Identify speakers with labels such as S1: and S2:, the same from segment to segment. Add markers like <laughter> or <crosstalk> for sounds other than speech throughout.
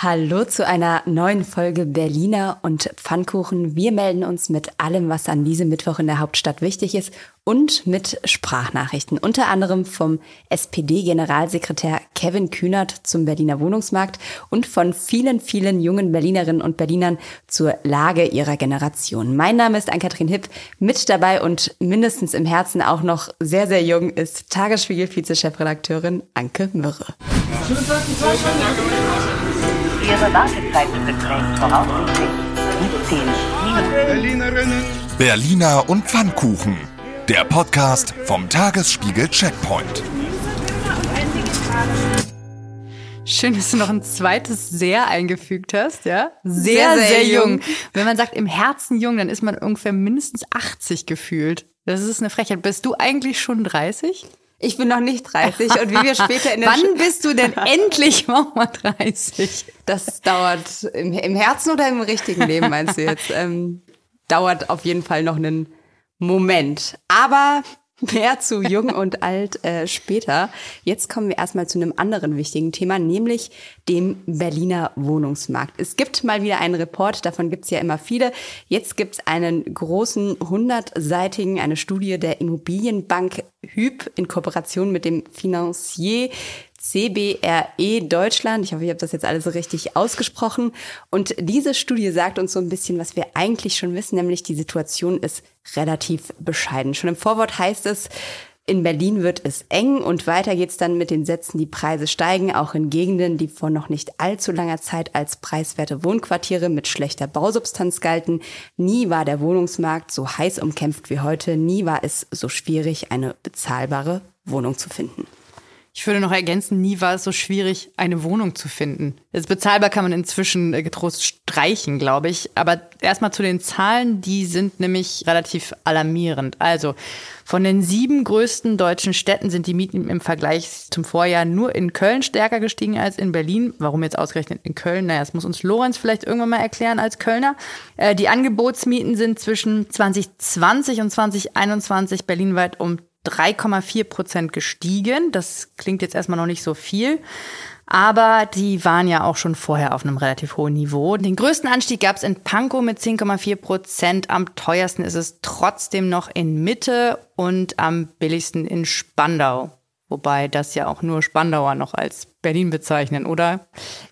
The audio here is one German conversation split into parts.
S1: Hallo zu einer neuen Folge Berliner und Pfannkuchen. Wir melden uns mit allem, was an diesem Mittwoch in der Hauptstadt wichtig ist und mit Sprachnachrichten, unter anderem vom SPD-Generalsekretär Kevin Kühnert zum Berliner Wohnungsmarkt und von vielen, vielen jungen Berlinerinnen und Berlinern zur Lage ihrer Generation. Mein Name ist Ann-Kathrin Hipp, mit dabei und mindestens im Herzen auch noch sehr, sehr jung ist Tagesspiegel-Vize-Chefredakteurin Anke Mürre.
S2: Ihre Wartezeit beträgt voraussichtlich 15 Minuten.
S3: Berliner und Pfannkuchen. Der Podcast vom Tagesspiegel Checkpoint.
S4: Schön, dass du noch ein zweites sehr eingefügt hast, ja? Sehr, sehr, sehr jung. Wenn man sagt im Herzen jung, dann ist man ungefähr mindestens 80 gefühlt. Das ist eine Frechheit. Bist du eigentlich schon 30?
S1: Ich bin noch nicht 30 und wie wir später in <laughs> der
S4: Wann bist du denn <laughs> endlich auch mal 30?
S1: Das dauert im, im, Herzen oder im richtigen Leben, meinst du jetzt? Ähm, dauert auf jeden Fall noch einen Moment. Aber <laughs> Mehr zu jung und alt äh, später. Jetzt kommen wir erstmal zu einem anderen wichtigen Thema, nämlich dem Berliner Wohnungsmarkt. Es gibt mal wieder einen Report, davon gibt es ja immer viele. Jetzt gibt es einen großen hundertseitigen, eine Studie der Immobilienbank Hüb in Kooperation mit dem Financier CBRE Deutschland. Ich hoffe, ich habe das jetzt alles so richtig ausgesprochen. Und diese Studie sagt uns so ein bisschen, was wir eigentlich schon wissen, nämlich die Situation ist relativ bescheiden. Schon im Vorwort heißt es, in Berlin wird es eng und weiter geht's dann mit den Sätzen, die Preise steigen, auch in Gegenden, die vor noch nicht allzu langer Zeit als preiswerte Wohnquartiere mit schlechter Bausubstanz galten. Nie war der Wohnungsmarkt so heiß umkämpft wie heute, nie war es so schwierig, eine bezahlbare Wohnung zu finden.
S4: Ich würde noch ergänzen, nie war es so schwierig, eine Wohnung zu finden. Jetzt bezahlbar kann man inzwischen äh, getrost streichen, glaube ich. Aber erstmal zu den Zahlen, die sind nämlich relativ alarmierend. Also von den sieben größten deutschen Städten sind die Mieten im Vergleich zum Vorjahr nur in Köln stärker gestiegen als in Berlin. Warum jetzt ausgerechnet in Köln? Naja, das muss uns Lorenz vielleicht irgendwann mal erklären als Kölner. Äh, die Angebotsmieten sind zwischen 2020 und 2021 berlinweit um 3,4 Prozent gestiegen. Das klingt jetzt erstmal noch nicht so viel. Aber die waren ja auch schon vorher auf einem relativ hohen Niveau. Den größten Anstieg gab es in Pankow mit 10,4 Prozent. Am teuersten ist es trotzdem noch in Mitte und am billigsten in Spandau. Wobei das ja auch nur Spandauer noch als Berlin bezeichnen, oder?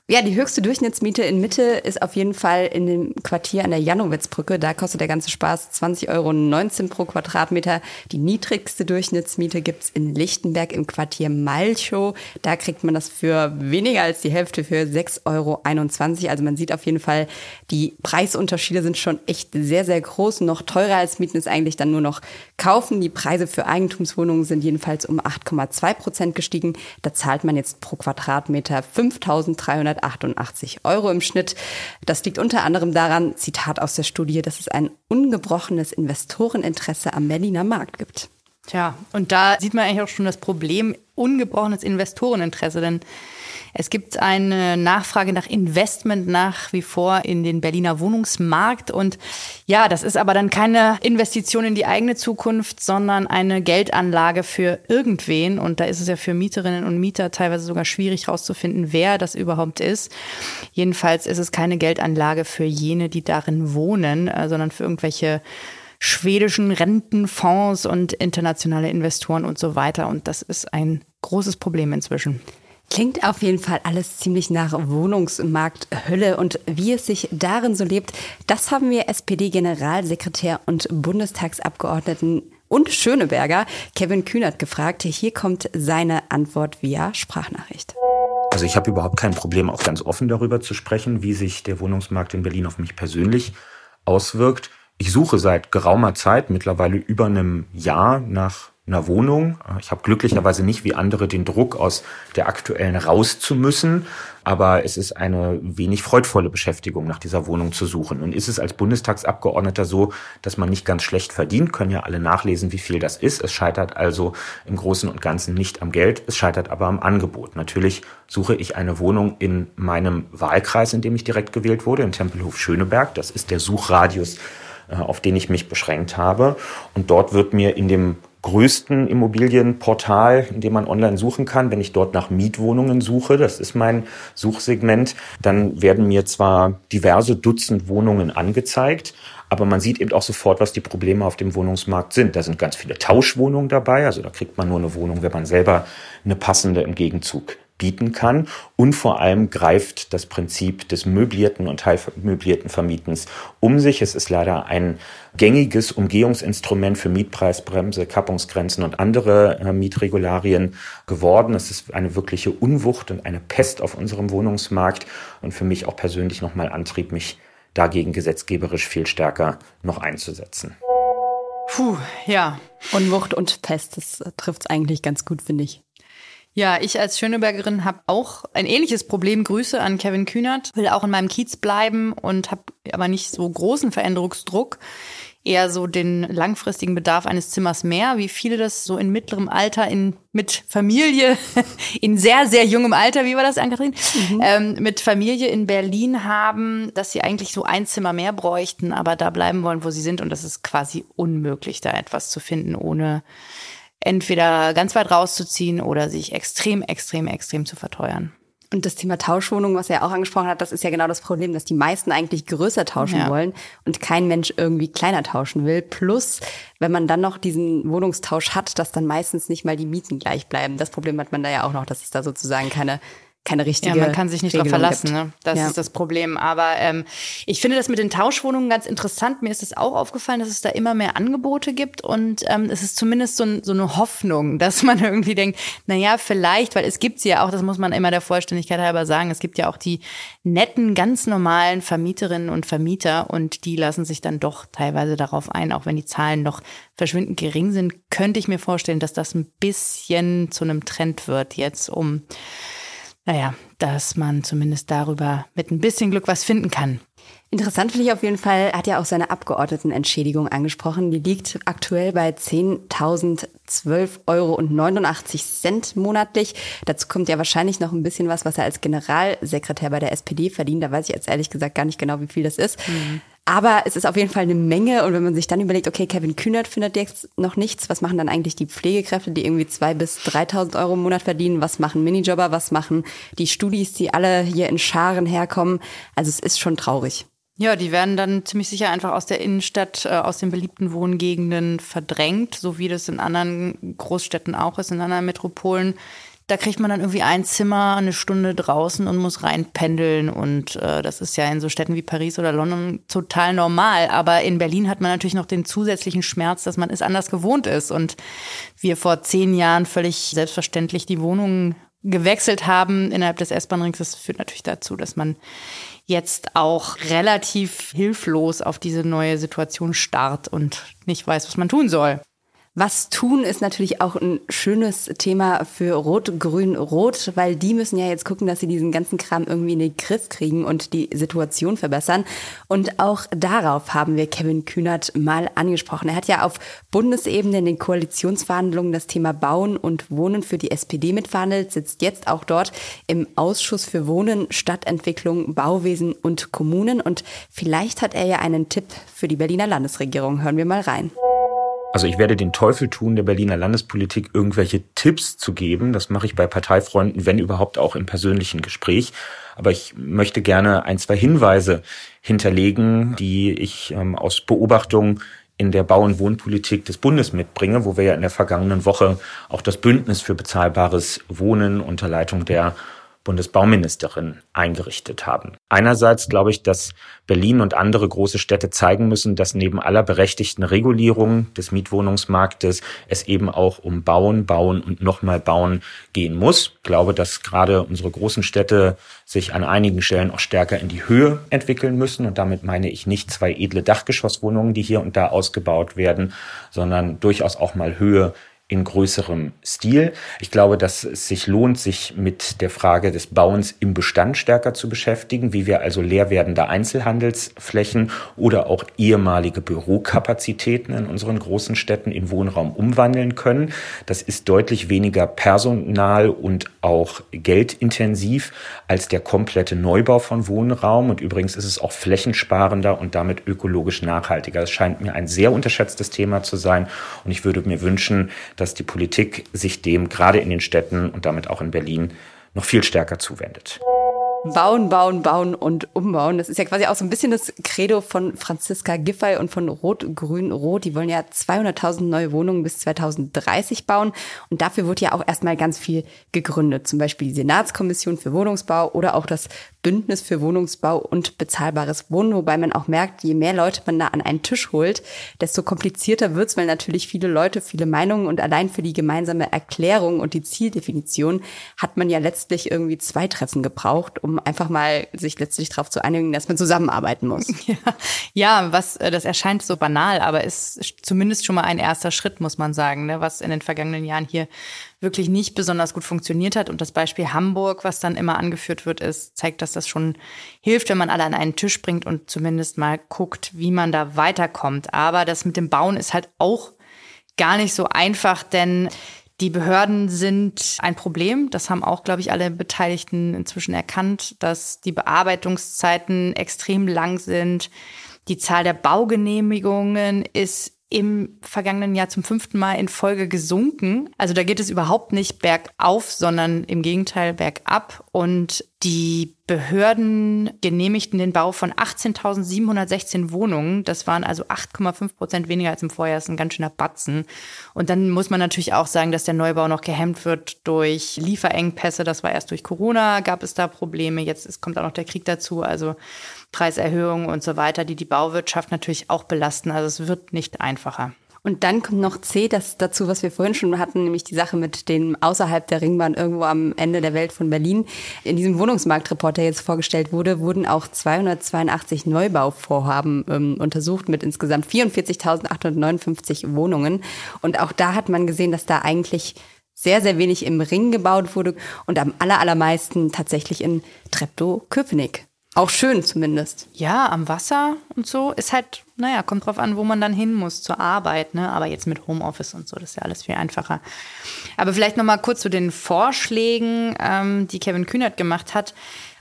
S1: Ja, die höchste Durchschnittsmiete in Mitte ist auf jeden Fall in dem Quartier an der Janowitzbrücke. Da kostet der ganze Spaß 20,19 Euro pro Quadratmeter. Die niedrigste Durchschnittsmiete gibt's in Lichtenberg im Quartier Malchow. Da kriegt man das für weniger als die Hälfte für 6,21 Euro. Also man sieht auf jeden Fall, die Preisunterschiede sind schon echt sehr, sehr groß. Noch teurer als Mieten ist eigentlich dann nur noch kaufen. Die Preise für Eigentumswohnungen sind jedenfalls um 8,2 Prozent gestiegen. Da zahlt man jetzt pro Quadratmeter 5.300 188 Euro im Schnitt. Das liegt unter anderem daran, Zitat aus der Studie, dass es ein ungebrochenes Investoreninteresse am Berliner Markt gibt.
S4: Tja, und da sieht man eigentlich auch schon das Problem, ungebrochenes Investoreninteresse, denn es gibt eine Nachfrage nach Investment nach wie vor in den Berliner Wohnungsmarkt. Und ja, das ist aber dann keine Investition in die eigene Zukunft, sondern eine Geldanlage für irgendwen. Und da ist es ja für Mieterinnen und Mieter teilweise sogar schwierig herauszufinden, wer das überhaupt ist. Jedenfalls ist es keine Geldanlage für jene, die darin wohnen, äh, sondern für irgendwelche schwedischen Rentenfonds und internationale Investoren und so weiter. Und das ist ein großes Problem inzwischen.
S1: Klingt auf jeden Fall alles ziemlich nach Wohnungsmarkthölle und wie es sich darin so lebt, das haben wir SPD-Generalsekretär und Bundestagsabgeordneten und Schöneberger Kevin Kühnert gefragt. Hier kommt seine Antwort via Sprachnachricht.
S5: Also ich habe überhaupt kein Problem, auch ganz offen darüber zu sprechen, wie sich der Wohnungsmarkt in Berlin auf mich persönlich auswirkt. Ich suche seit geraumer Zeit, mittlerweile über einem Jahr, nach einer Wohnung. Ich habe glücklicherweise nicht wie andere den Druck aus der aktuellen raus zu müssen, aber es ist eine wenig freudvolle Beschäftigung, nach dieser Wohnung zu suchen. Und ist es als Bundestagsabgeordneter so, dass man nicht ganz schlecht verdient, können ja alle nachlesen, wie viel das ist. Es scheitert also im Großen und Ganzen nicht am Geld, es scheitert aber am Angebot. Natürlich suche ich eine Wohnung in meinem Wahlkreis, in dem ich direkt gewählt wurde, in Tempelhof Schöneberg. Das ist der Suchradius, äh, auf den ich mich beschränkt habe. Und dort wird mir in dem größten Immobilienportal, in dem man online suchen kann. Wenn ich dort nach Mietwohnungen suche, das ist mein Suchsegment, dann werden mir zwar diverse Dutzend Wohnungen angezeigt, aber man sieht eben auch sofort, was die Probleme auf dem Wohnungsmarkt sind. Da sind ganz viele Tauschwohnungen dabei, also da kriegt man nur eine Wohnung, wenn man selber eine passende im Gegenzug bieten kann. Und vor allem greift das Prinzip des möblierten und teilmöblierten Vermietens um sich. Es ist leider ein gängiges Umgehungsinstrument für Mietpreisbremse, Kappungsgrenzen und andere äh, Mietregularien geworden. Es ist eine wirkliche Unwucht und eine Pest auf unserem Wohnungsmarkt und für mich auch persönlich nochmal Antrieb, mich dagegen gesetzgeberisch viel stärker noch einzusetzen.
S1: Puh, ja. Unwucht und Pest, das trifft es eigentlich ganz gut, finde ich.
S4: Ja, ich als Schönebergerin habe auch ein ähnliches Problem. Grüße an Kevin Kühnert. Will auch in meinem Kiez bleiben und habe aber nicht so großen Veränderungsdruck. Eher so den langfristigen Bedarf eines Zimmers mehr, wie viele das so in mittlerem Alter in, mit Familie, <laughs> in sehr, sehr jungem Alter, wie war das, Ann-Kathrin? Mhm. Ähm, mit Familie in Berlin haben, dass sie eigentlich so ein Zimmer mehr bräuchten, aber da bleiben wollen, wo sie sind. Und das ist quasi unmöglich, da etwas zu finden, ohne entweder ganz weit rauszuziehen oder sich extrem, extrem, extrem zu verteuern.
S1: Und das Thema Tauschwohnung, was er auch angesprochen hat, das ist ja genau das Problem, dass die meisten eigentlich größer tauschen ja. wollen und kein Mensch irgendwie kleiner tauschen will. Plus, wenn man dann noch diesen Wohnungstausch hat, dass dann meistens nicht mal die Mieten gleich bleiben. Das Problem hat man da ja auch noch, dass es da sozusagen keine keine richtige.
S4: Ja, man kann sich nicht darauf verlassen. Ne? Das ja. ist das Problem. Aber ähm, ich finde das mit den Tauschwohnungen ganz interessant. Mir ist es auch aufgefallen, dass es da immer mehr Angebote gibt und ähm, es ist zumindest so, ein, so eine Hoffnung, <laughs> dass man irgendwie denkt, na ja, vielleicht, weil es gibt sie ja auch, das muss man immer der Vollständigkeit halber sagen, es gibt ja auch die netten, ganz normalen Vermieterinnen und Vermieter und die lassen sich dann doch teilweise darauf ein, auch wenn die Zahlen noch verschwindend gering sind, könnte ich mir vorstellen, dass das ein bisschen zu einem Trend wird jetzt, um naja, dass man zumindest darüber mit ein bisschen Glück was finden kann.
S1: Interessant finde ich auf jeden Fall, hat ja auch seine Abgeordnetenentschädigung angesprochen. Die liegt aktuell bei 10.012 Euro und 89 Cent monatlich. Dazu kommt ja wahrscheinlich noch ein bisschen was, was er als Generalsekretär bei der SPD verdient. Da weiß ich jetzt ehrlich gesagt gar nicht genau, wie viel das ist. Mhm. Aber es ist auf jeden Fall eine Menge. Und wenn man sich dann überlegt, okay, Kevin Kühnert findet jetzt noch nichts, was machen dann eigentlich die Pflegekräfte, die irgendwie zwei bis 3.000 Euro im Monat verdienen? Was machen Minijobber? Was machen die Studis, die alle hier in Scharen herkommen? Also es ist schon traurig.
S4: Ja, die werden dann ziemlich sicher einfach aus der Innenstadt, äh, aus den beliebten Wohngegenden verdrängt, so wie das in anderen Großstädten auch ist, in anderen Metropolen. Da kriegt man dann irgendwie ein Zimmer, eine Stunde draußen und muss reinpendeln. Und äh, das ist ja in so Städten wie Paris oder London total normal. Aber in Berlin hat man natürlich noch den zusätzlichen Schmerz, dass man es anders gewohnt ist. Und wir vor zehn Jahren völlig selbstverständlich die Wohnungen gewechselt haben innerhalb des S-Bahn-Rings. Das führt natürlich dazu, dass man jetzt auch relativ hilflos auf diese neue Situation starrt und nicht weiß, was man tun soll.
S1: Was tun ist natürlich auch ein schönes Thema für Rot, Grün, Rot, weil die müssen ja jetzt gucken, dass sie diesen ganzen Kram irgendwie in den Griff kriegen und die Situation verbessern. Und auch darauf haben wir Kevin Kühnert mal angesprochen. Er hat ja auf Bundesebene in den Koalitionsverhandlungen das Thema Bauen und Wohnen für die SPD mitverhandelt, sitzt jetzt auch dort im Ausschuss für Wohnen, Stadtentwicklung, Bauwesen und Kommunen. Und vielleicht hat er ja einen Tipp für die Berliner Landesregierung. Hören wir mal rein.
S5: Also ich werde den Teufel tun, der Berliner Landespolitik irgendwelche Tipps zu geben. Das mache ich bei Parteifreunden, wenn überhaupt auch im persönlichen Gespräch. Aber ich möchte gerne ein, zwei Hinweise hinterlegen, die ich ähm, aus Beobachtung in der Bau- und Wohnpolitik des Bundes mitbringe, wo wir ja in der vergangenen Woche auch das Bündnis für bezahlbares Wohnen unter Leitung der Bundesbauministerin eingerichtet haben. Einerseits glaube ich, dass Berlin und andere große Städte zeigen müssen, dass neben aller berechtigten Regulierung des Mietwohnungsmarktes es eben auch um Bauen, Bauen und nochmal Bauen gehen muss. Ich glaube, dass gerade unsere großen Städte sich an einigen Stellen auch stärker in die Höhe entwickeln müssen. Und damit meine ich nicht zwei edle Dachgeschosswohnungen, die hier und da ausgebaut werden, sondern durchaus auch mal Höhe in größerem Stil. Ich glaube, dass es sich lohnt, sich mit der Frage des Bauens im Bestand stärker zu beschäftigen, wie wir also leer werdende Einzelhandelsflächen oder auch ehemalige Bürokapazitäten in unseren großen Städten in Wohnraum umwandeln können. Das ist deutlich weniger personal und auch geldintensiv als der komplette Neubau von Wohnraum. Und übrigens ist es auch flächensparender und damit ökologisch nachhaltiger. Das scheint mir ein sehr unterschätztes Thema zu sein. Und ich würde mir wünschen, dass die Politik sich dem gerade in den Städten und damit auch in Berlin noch viel stärker zuwendet.
S1: Bauen, bauen, bauen und umbauen. Das ist ja quasi auch so ein bisschen das Credo von Franziska Giffey und von Rot, Grün, Rot. Die wollen ja 200.000 neue Wohnungen bis 2030 bauen. Und dafür wird ja auch erstmal ganz viel gegründet. Zum Beispiel die Senatskommission für Wohnungsbau oder auch das Bündnis für Wohnungsbau und bezahlbares Wohnen. Wobei man auch merkt, je mehr Leute man da an einen Tisch holt, desto komplizierter wird's, weil natürlich viele Leute, viele Meinungen und allein für die gemeinsame Erklärung und die Zieldefinition hat man ja letztlich irgendwie zwei Treffen gebraucht, um einfach mal sich letztlich darauf zu einigen, dass man zusammenarbeiten muss. <laughs>
S4: Ja, ja was äh, das erscheint so banal, aber ist zumindest schon mal ein erster Schritt, muss man sagen, ne, was in den vergangenen Jahren hier wirklich nicht besonders gut funktioniert hat. Und das Beispiel Hamburg, was dann immer angeführt wird, ist, zeigt, dass das schon hilft, wenn man alle an einen Tisch bringt und zumindest mal guckt, wie man da weiterkommt. Aber das mit dem Bauen ist halt auch gar nicht so einfach, denn die Behörden sind ein Problem. Das haben auch, glaube ich, alle Beteiligten inzwischen erkannt, dass die Bearbeitungszeiten extrem lang sind. Die Zahl der Baugenehmigungen ist im vergangenen Jahr zum fünften Mal in Folge gesunken. Also da geht es überhaupt nicht bergauf, sondern im Gegenteil bergab. Und die Behörden genehmigten den Bau von 18.716 Wohnungen. Das waren also 8,5 Prozent weniger als im Vorjahr. Das ist ein ganz schöner Batzen. Und dann muss man natürlich auch sagen, dass der Neubau noch gehemmt wird durch Lieferengpässe. Das war erst durch Corona, gab es da Probleme. Jetzt kommt auch noch der Krieg dazu. Also Preiserhöhungen und so weiter, die die Bauwirtschaft natürlich auch belasten. Also es wird nicht einfacher.
S1: Und dann kommt noch C, das dazu, was wir vorhin schon hatten, nämlich die Sache mit dem außerhalb der Ringbahn irgendwo am Ende der Welt von Berlin. In diesem Wohnungsmarktreport, der jetzt vorgestellt wurde, wurden auch 282 Neubauvorhaben ähm, untersucht mit insgesamt 44.859 Wohnungen. Und auch da hat man gesehen, dass da eigentlich sehr, sehr wenig im Ring gebaut wurde und am allermeisten tatsächlich in Treptow-Köpenick. Auch schön zumindest.
S4: Ja, am Wasser und so ist halt, naja, kommt drauf an, wo man dann hin muss zur Arbeit, ne? Aber jetzt mit Homeoffice und so, das ist ja alles viel einfacher. Aber vielleicht noch mal kurz zu den Vorschlägen, ähm, die Kevin Kühnert gemacht hat.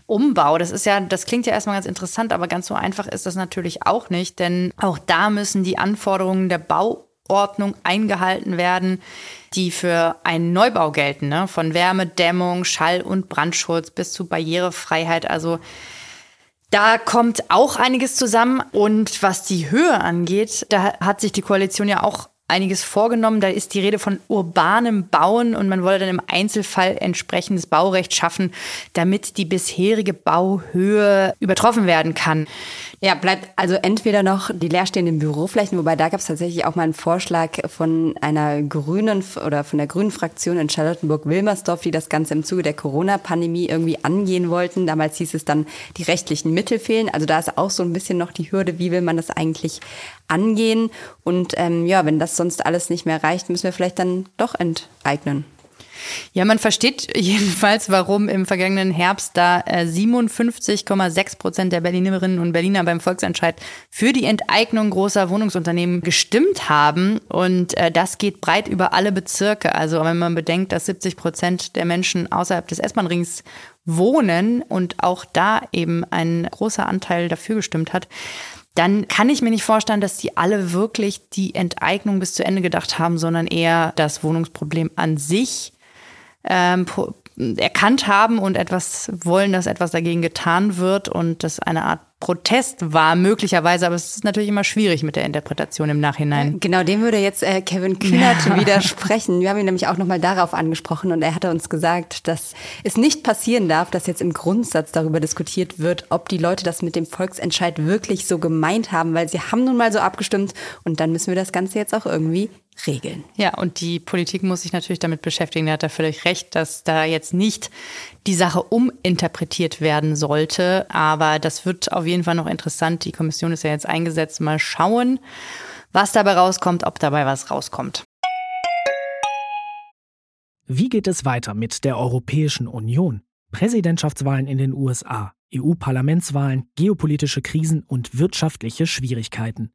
S4: Umbau, das ist ja, das klingt ja erstmal ganz interessant, aber ganz so einfach ist das natürlich auch nicht, denn auch da müssen die Anforderungen der Bauordnung eingehalten werden, die für einen Neubau gelten, ne? von Wärme, Dämmung, Schall- und Brandschutz bis zu Barrierefreiheit. Also da kommt auch einiges zusammen. Und was die Höhe angeht, da hat sich die Koalition ja auch einiges vorgenommen. Da ist die Rede von urbanem Bauen und man wolle dann im Einzelfall entsprechendes Baurecht schaffen, damit die bisherige Bauhöhe übertroffen werden kann.
S1: Ja, bleibt also entweder noch die leerstehenden Büroflächen, wobei da gab es tatsächlich auch mal einen Vorschlag von einer grünen oder von der grünen Fraktion in Charlottenburg-Wilmersdorf, die das Ganze im Zuge der Corona-Pandemie irgendwie angehen wollten. Damals hieß es dann, die rechtlichen Mittel fehlen. Also da ist auch so ein bisschen noch die Hürde, wie will man das eigentlich angehen. Und ähm, ja, wenn das sonst alles nicht mehr reicht, müssen wir vielleicht dann doch enteignen.
S4: Ja, man versteht <laughs> jedenfalls, warum im vergangenen Herbst da 57,6 äh, Prozent der Berlinerinnen und Berliner beim Volksentscheid für die Enteignung großer Wohnungsunternehmen gestimmt haben. Und äh, das geht breit über alle Bezirke. Also wenn man bedenkt, dass 70 Prozent der Menschen außerhalb des S-Bahn-Rings wohnen und auch da eben ein großer Anteil dafür gestimmt hat, dann kann ich mir nicht vorstellen, dass die alle wirklich die Enteignung bis zu Ende gedacht haben, sondern eher das Wohnungsproblem an sich ähm, erkannt haben und etwas wollen, dass etwas dagegen getan wird und das eine Art Protest war, möglicherweise, aber es ist natürlich immer schwierig mit der Interpretation im Nachhinein.
S1: Genau, dem würde jetzt äh, Kevin Kühnert ja. <laughs> widersprechen. Wir haben ihn nämlich auch nochmal darauf angesprochen und er hatte uns gesagt, dass es nicht passieren darf, dass jetzt im Grundsatz darüber diskutiert wird, ob die Leute das mit dem Volksentscheid wirklich so gemeint haben, weil sie haben nun mal so abgestimmt und dann müssen wir das Ganze jetzt auch irgendwie regeln.
S4: Ja, und die Politik muss sich natürlich damit beschäftigen. Er hat da völlig recht, dass da jetzt nicht die Sache uminterpretiert werden sollte. Aber das wird auf jeden Fall noch interessant. Die Kommission ist ja jetzt eingesetzt. Mal schauen, was dabei rauskommt, ob dabei was rauskommt.
S6: Wie geht es weiter mit der Europäischen Union? Präsidentschaftswahlen in den USA, EU-Parlamentswahlen, geopolitische Krisen und wirtschaftliche Schwierigkeiten.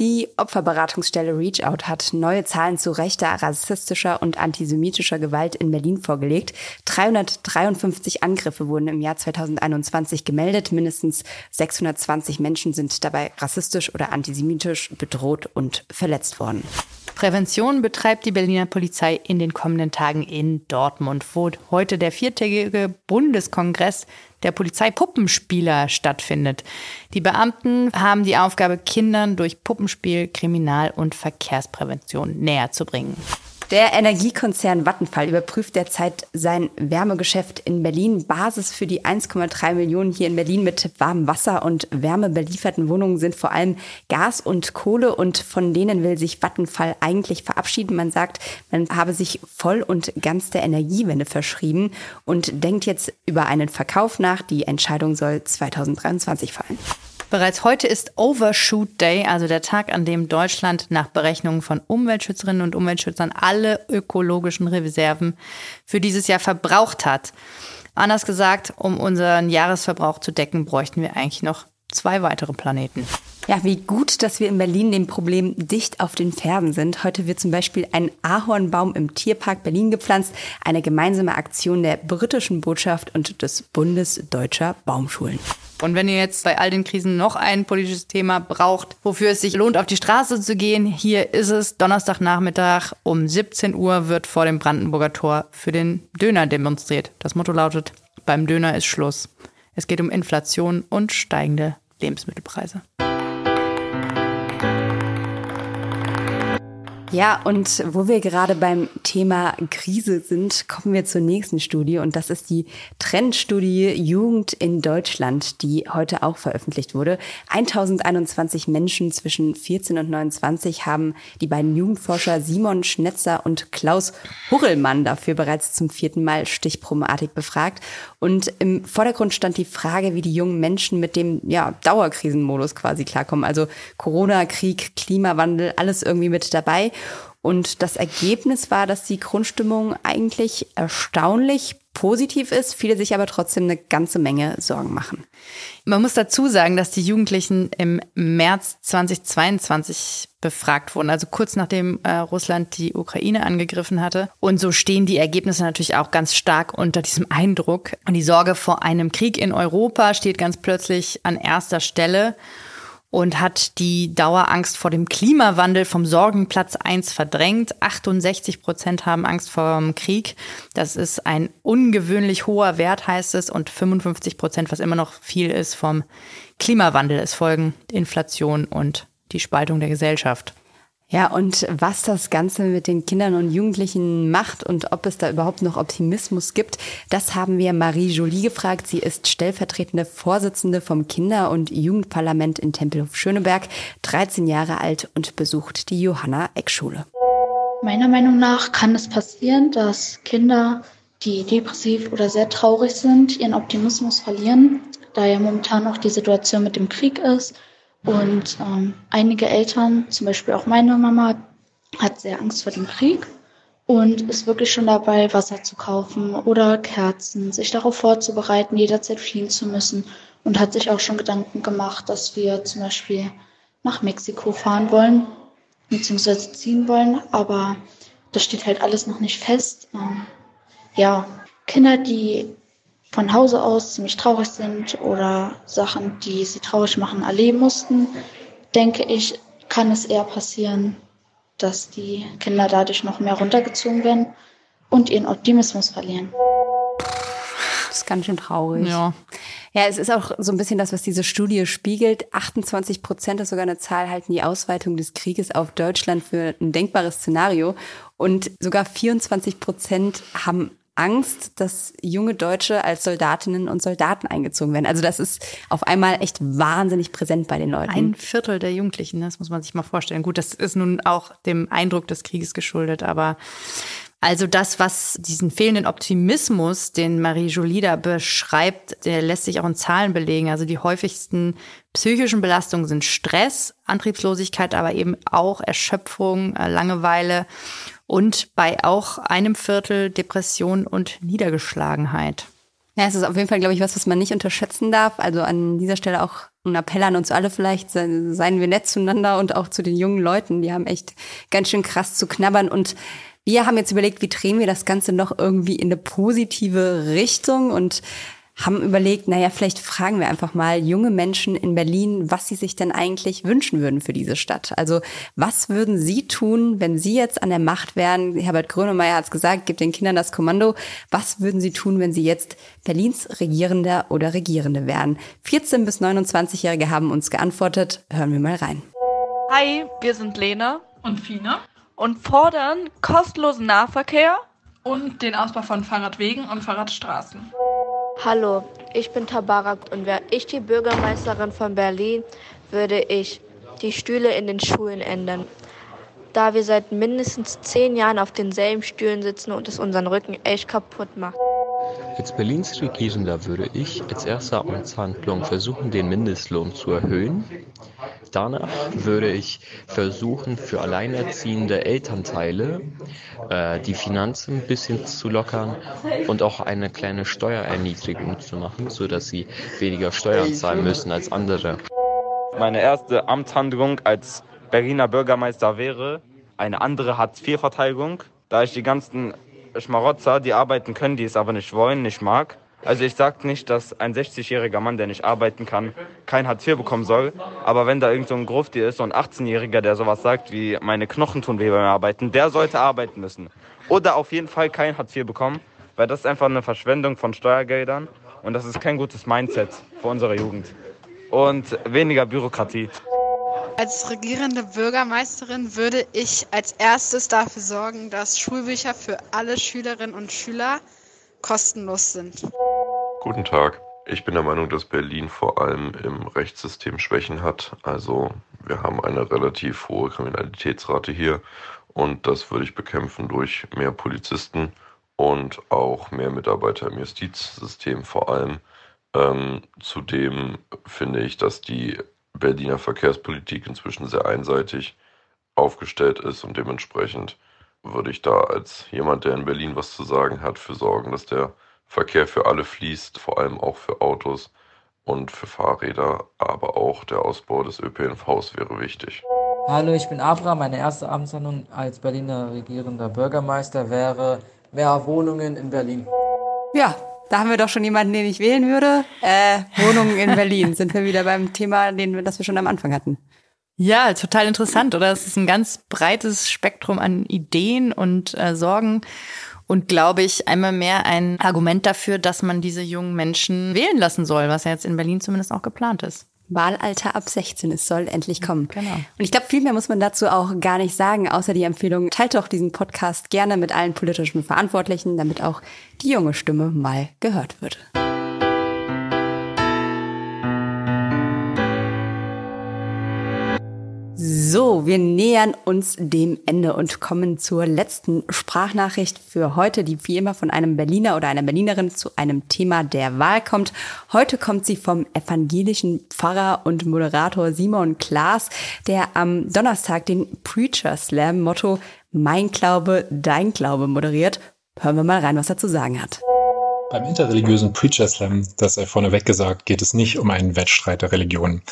S1: Die Opferberatungsstelle Reach Out hat neue Zahlen zu rechter, rassistischer und antisemitischer Gewalt in Berlin vorgelegt. 353 Angriffe wurden im Jahr 2021 gemeldet. Mindestens 620 Menschen sind dabei rassistisch oder antisemitisch bedroht und verletzt worden.
S4: Prävention betreibt die Berliner Polizei in den kommenden Tagen in Dortmund, wo heute der viertägige Bundeskongress der Polizeipuppenspieler stattfindet. Die Beamten haben die Aufgabe, Kindern durch Puppenspiel Kriminal- und Verkehrsprävention näher zu bringen.
S1: Der Energiekonzern Vattenfall überprüft derzeit sein Wärmegeschäft in Berlin. Basis für die 1,3 Millionen hier in Berlin mit warmem Wasser und Wärme belieferten Wohnungen sind vor allem Gas und Kohle und von denen will sich Vattenfall eigentlich verabschieden. Man sagt, man habe sich voll und ganz der Energiewende verschrieben und denkt jetzt über einen Verkauf nach. Die Entscheidung soll 2023 fallen.
S4: Bereits heute ist Overshoot Day, also der Tag, an dem Deutschland nach Berechnungen von Umweltschützerinnen und Umweltschützern alle ökologischen Reserven für dieses Jahr verbraucht hat. Anders gesagt, um unseren Jahresverbrauch zu decken, bräuchten wir eigentlich noch zwei weitere Planeten.
S1: Ja, wie gut, dass wir in Berlin dem Problem dicht auf den Fersen sind. Heute wird zum Beispiel ein Ahornbaum im Tierpark Berlin gepflanzt. Eine gemeinsame Aktion der britischen Botschaft und des Bundes Deutscher Baumschulen.
S4: Und wenn ihr jetzt bei all den Krisen noch ein politisches Thema braucht, wofür es sich lohnt, auf die Straße zu gehen, hier ist es. Donnerstagnachmittag um 17 Uhr wird vor dem Brandenburger Tor für den Döner demonstriert. Das Motto lautet, beim Döner ist Schluss. Es geht um Inflation und steigende Lebensmittelpreise.
S1: Ja, und wo wir gerade beim Thema Krise sind, kommen wir zur nächsten Studie und das ist die Trendstudie Jugend in Deutschland, die heute auch veröffentlicht wurde. 1021 Menschen zwischen 14 und 29 haben die beiden Jugendforscher Simon Schnetzer und Klaus Hurrellmann dafür bereits zum vierten Mal stichprobenartig befragt. Und im Vordergrund stand die Frage, wie die jungen Menschen mit dem ja, Dauerkrisenmodus quasi klarkommen. Also Corona, Krieg, Klimawandel, alles irgendwie mit dabei. Und das Ergebnis war, dass die Grundstimmung eigentlich erstaunlich positiv ist, viele sich aber trotzdem eine ganze Menge Sorgen machen.
S4: Man muss dazu sagen, dass die Jugendlichen im März 2022 befragt wurden, also kurz nachdem äh, Russland die Ukraine angegriffen hatte. Und so stehen die Ergebnisse natürlich auch ganz stark unter diesem Eindruck. Und die Sorge vor einem Krieg in Europa steht ganz plötzlich an erster Stelle und hat die Dauerangst vor dem Klimawandel vom Sorgenplatz 1 verdrängt. 68 Prozent haben Angst vor dem Krieg. Das ist ein ungewöhnlich hoher Wert, heißt es. Und 55 Prozent, was immer noch viel ist, vom Klimawandel. Es folgen Inflation und die Spaltung der Gesellschaft.
S1: Ja, und was das Ganze mit den Kindern und Jugendlichen macht und ob es da überhaupt noch Optimismus gibt, das haben wir Marie Jolie gefragt. Sie ist stellvertretende Vorsitzende vom Kinder- und Jugendparlament in Tempelhof-Schöneberg, 13 Jahre alt und besucht die Johanna-Eck-Schule.
S7: Meiner Meinung nach kann es passieren, dass Kinder, die depressiv oder sehr traurig sind, ihren Optimismus verlieren, da ja momentan auch die Situation mit dem Krieg ist und ähm, einige Eltern, zum Beispiel auch meine Mama, hat sehr Angst vor dem Krieg und ist wirklich schon dabei, Wasser zu kaufen oder Kerzen, sich darauf vorzubereiten, jederzeit fliehen zu müssen und hat sich auch schon Gedanken gemacht, dass wir zum Beispiel nach Mexiko fahren wollen, beziehungsweise ziehen wollen, aber das steht halt alles noch nicht fest. Ähm, ja, Kinder, die von Hause aus ziemlich traurig sind oder Sachen, die sie traurig machen, erleben mussten, denke ich, kann es eher passieren, dass die Kinder dadurch noch mehr runtergezogen werden und ihren Optimismus verlieren.
S1: Das ist ganz schön traurig.
S4: Ja.
S1: Ja, es ist auch so ein bisschen das, was diese Studie spiegelt. 28 Prozent ist sogar eine Zahl, halten die Ausweitung des Krieges auf Deutschland für ein denkbares Szenario. Und sogar 24 Prozent haben Angst, dass junge Deutsche als Soldatinnen und Soldaten eingezogen werden. Also das ist auf einmal echt wahnsinnig präsent bei den Leuten.
S4: Ein Viertel der Jugendlichen, das muss man sich mal vorstellen. Gut, das ist nun auch dem Eindruck des Krieges geschuldet, aber also das, was diesen fehlenden Optimismus, den Marie Jolie da beschreibt, der lässt sich auch in Zahlen belegen. Also die häufigsten psychischen Belastungen sind Stress, Antriebslosigkeit, aber eben auch Erschöpfung, äh, Langeweile und bei auch einem Viertel Depression und Niedergeschlagenheit.
S1: Ja, es ist auf jeden Fall, glaube ich, was, was man nicht unterschätzen darf. Also an dieser Stelle auch ein Appell an uns alle vielleicht, seien wir nett zueinander und auch zu den jungen Leuten. Die haben echt ganz schön krass zu knabbern und wir haben jetzt überlegt, wie drehen wir das Ganze noch irgendwie in eine positive Richtung und haben überlegt, naja, vielleicht fragen wir einfach mal junge Menschen in Berlin, was sie sich denn eigentlich wünschen würden für diese Stadt. Also was würden sie tun, wenn sie jetzt an der Macht wären? Herbert Grönemeyer hat es gesagt, gibt den Kindern das Kommando. Was würden sie tun, wenn sie jetzt Berlins Regierender oder Regierende wären? 14 bis 29-Jährige haben uns geantwortet. Hören wir mal rein.
S8: Hi, wir sind Lena
S9: und Fina
S8: und fordern kostenlosen Nahverkehr
S9: und den Ausbau von Fahrradwegen und Fahrradstraßen.
S10: Hallo, ich bin Tabarak und wäre ich die Bürgermeisterin von Berlin, würde ich die Stühle in den Schulen ändern. Da wir seit mindestens zehn Jahren auf denselben Stühlen sitzen und es unseren Rücken echt kaputt macht.
S11: Als Berlins Regierender würde ich als erste Amtshandlung versuchen, den Mindestlohn zu erhöhen. Danach würde ich versuchen, für alleinerziehende Elternteile äh, die Finanzen ein bisschen zu lockern und auch eine kleine Steuererniedrigung zu machen, sodass sie weniger Steuern zahlen müssen als andere.
S12: Meine erste Amtshandlung als Berliner Bürgermeister wäre eine andere Hartz-IV-Verteidigung, da ich die ganzen Schmarotzer, die arbeiten können, die es aber nicht wollen, nicht mag. Also ich sage nicht, dass ein 60-jähriger Mann, der nicht arbeiten kann, kein Hartz IV bekommen soll. Aber wenn da irgend so ein Grufti ist, so ein 18-Jähriger, der sowas sagt wie meine Knochen tun weh beim Arbeiten, der sollte arbeiten müssen. Oder auf jeden Fall kein Hartz IV bekommen, weil das ist einfach eine Verschwendung von Steuergeldern und das ist kein gutes Mindset für unsere Jugend. Und weniger Bürokratie.
S13: Als regierende Bürgermeisterin würde ich als erstes dafür sorgen, dass Schulbücher für alle Schülerinnen und Schüler kostenlos sind.
S14: Guten Tag. Ich bin der Meinung, dass Berlin vor allem im Rechtssystem Schwächen hat. Also wir haben eine relativ hohe Kriminalitätsrate hier und das würde ich bekämpfen durch mehr Polizisten und auch mehr Mitarbeiter im Justizsystem vor allem. Ähm, zudem finde ich, dass die Berliner Verkehrspolitik inzwischen sehr einseitig aufgestellt ist und dementsprechend würde ich da als jemand, der in Berlin was zu sagen hat, für sorgen, dass der Verkehr für alle fließt, vor allem auch für Autos und für Fahrräder, aber auch der Ausbau des ÖPNVs wäre wichtig.
S15: Hallo, ich bin Abra. Meine erste Amtshandlung als Berliner regierender Bürgermeister wäre mehr Wohnungen in Berlin.
S1: Ja, da haben wir doch schon jemanden, den ich wählen würde. Äh, Wohnungen in Berlin. Sind wir wieder beim Thema, den das wir schon am Anfang hatten.
S4: Ja, total interessant, oder? Es ist ein ganz breites Spektrum an Ideen und äh, Sorgen und glaube ich einmal mehr ein Argument dafür, dass man diese jungen Menschen wählen lassen soll, was ja jetzt in Berlin zumindest auch geplant ist.
S1: Wahlalter ab 16, es soll endlich kommen.
S4: Genau. Und
S1: ich glaube, viel mehr muss man dazu auch gar nicht sagen, außer die Empfehlung, teilt doch diesen Podcast gerne mit allen politischen Verantwortlichen, damit auch die junge Stimme mal gehört wird. So, wir nähern uns dem Ende und kommen zur letzten Sprachnachricht für heute, die wie immer von einem Berliner oder einer Berlinerin zu einem Thema der Wahl kommt. Heute kommt sie vom evangelischen Pfarrer und Moderator Simon Klaas, der am Donnerstag den Preacher Slam Motto Mein Glaube, dein Glaube moderiert. Hören wir mal rein, was er zu sagen hat.
S16: Beim interreligiösen Preacher Slam, das sei vorneweg gesagt, geht es nicht um einen Wettstreit der Religionen.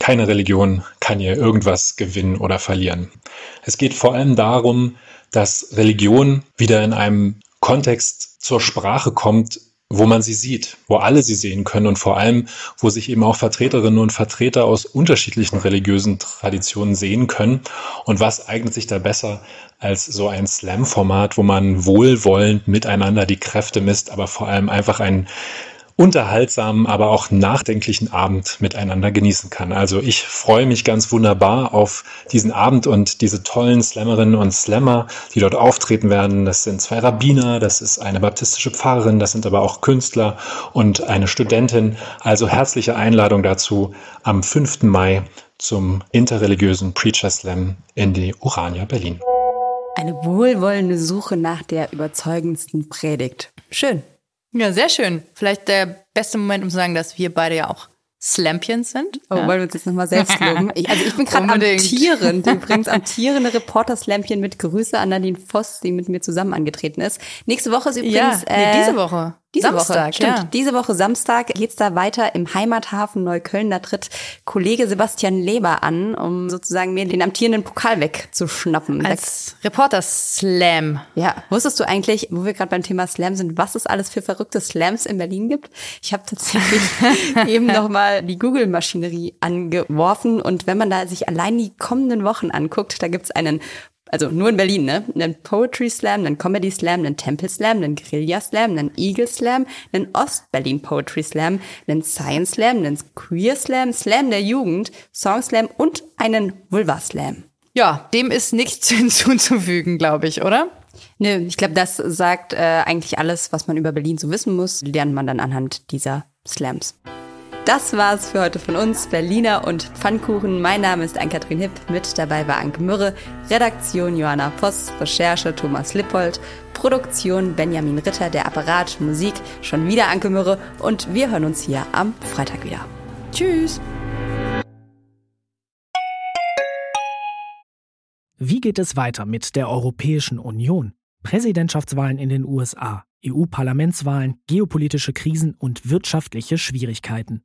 S16: Keine Religion kann hier irgendwas gewinnen oder verlieren. Es geht vor allem darum, dass Religion wieder in einem Kontext zur Sprache kommt, wo man sie sieht, wo alle sie sehen können und vor allem, wo sich eben auch Vertreterinnen und Vertreter aus unterschiedlichen religiösen Traditionen sehen können. Und was eignet sich da besser als so ein Slam-Format, wo man wohlwollend miteinander die Kräfte misst, aber vor allem einfach ein unterhaltsamen, aber auch nachdenklichen Abend miteinander genießen kann. Also ich freue mich ganz wunderbar auf diesen Abend und diese tollen Slammerinnen und Slammer, die dort auftreten werden. Das sind zwei Rabbiner, das ist eine baptistische Pfarrerin, das sind aber auch Künstler und eine Studentin. Also herzliche Einladung dazu am 5. Mai zum interreligiösen Preacher Slam in die Urania Berlin.
S1: Eine wohlwollende Suche nach der überzeugendsten Predigt. Schön.
S4: Ja, sehr schön. Vielleicht der beste Moment, um zu sagen, dass wir beide ja auch Slampions sind.
S1: Oh, ja. wollen wir uns jetzt nochmal selbst loben? Ich, also ich bin gerade amtierend, <laughs> übrigens amtierende Reporter-Slampien mit Grüße an Nadine Voss, die mit mir zusammen angetreten ist. Nächste Woche ist übrigens...
S4: Ja, nee,
S1: äh,
S4: diese Woche.
S1: Diese
S4: Samstag,
S1: Woche, stimmt.
S4: ja.
S1: Diese Woche Samstag geht's da weiter im Heimathafen Neukölln. Da tritt Kollege Sebastian Leber an, um sozusagen mir den amtierenden Pokal wegzuschnappen.
S4: Als Reporter-Slam.
S1: Ja, wusstest du eigentlich, wo wir gerade beim Thema Slam sind, was es alles für verrückte Slams in Berlin gibt? Ich habe tatsächlich <laughs> eben nochmal die Google-Maschinerie angeworfen und wenn man da sich allein die kommenden Wochen anguckt, da gibt's einen also nur in Berlin, ne? Einen Poetry Slam, einen Comedy Slam, einen Temple Slam, einen Guerilla Slam, einen Eagle Slam, einen Ost-Berlin Poetry Slam, einen Science Slam, einen Queer Slam, Slam der Jugend, Song Slam und einen Vulva Slam.
S4: Ja, dem ist nichts <laughs> hinzuzufügen, glaube ich, oder?
S1: Nö, ich glaube, das sagt äh, eigentlich alles, was man über Berlin so wissen muss, lernt man dann anhand dieser Slams. Das war's für heute von uns, Berliner und Pfannkuchen. Mein Name ist Ann-Kathrin Hipp, mit dabei war Anke Mürre, Redaktion Johanna Voss, Recherche Thomas Lippold, Produktion Benjamin Ritter, der Apparat, Musik schon wieder Anke Mürre und wir hören uns hier am Freitag wieder. Tschüss!
S6: Wie geht es weiter mit der Europäischen Union? Präsidentschaftswahlen in den USA, EU-Parlamentswahlen, geopolitische Krisen und wirtschaftliche Schwierigkeiten.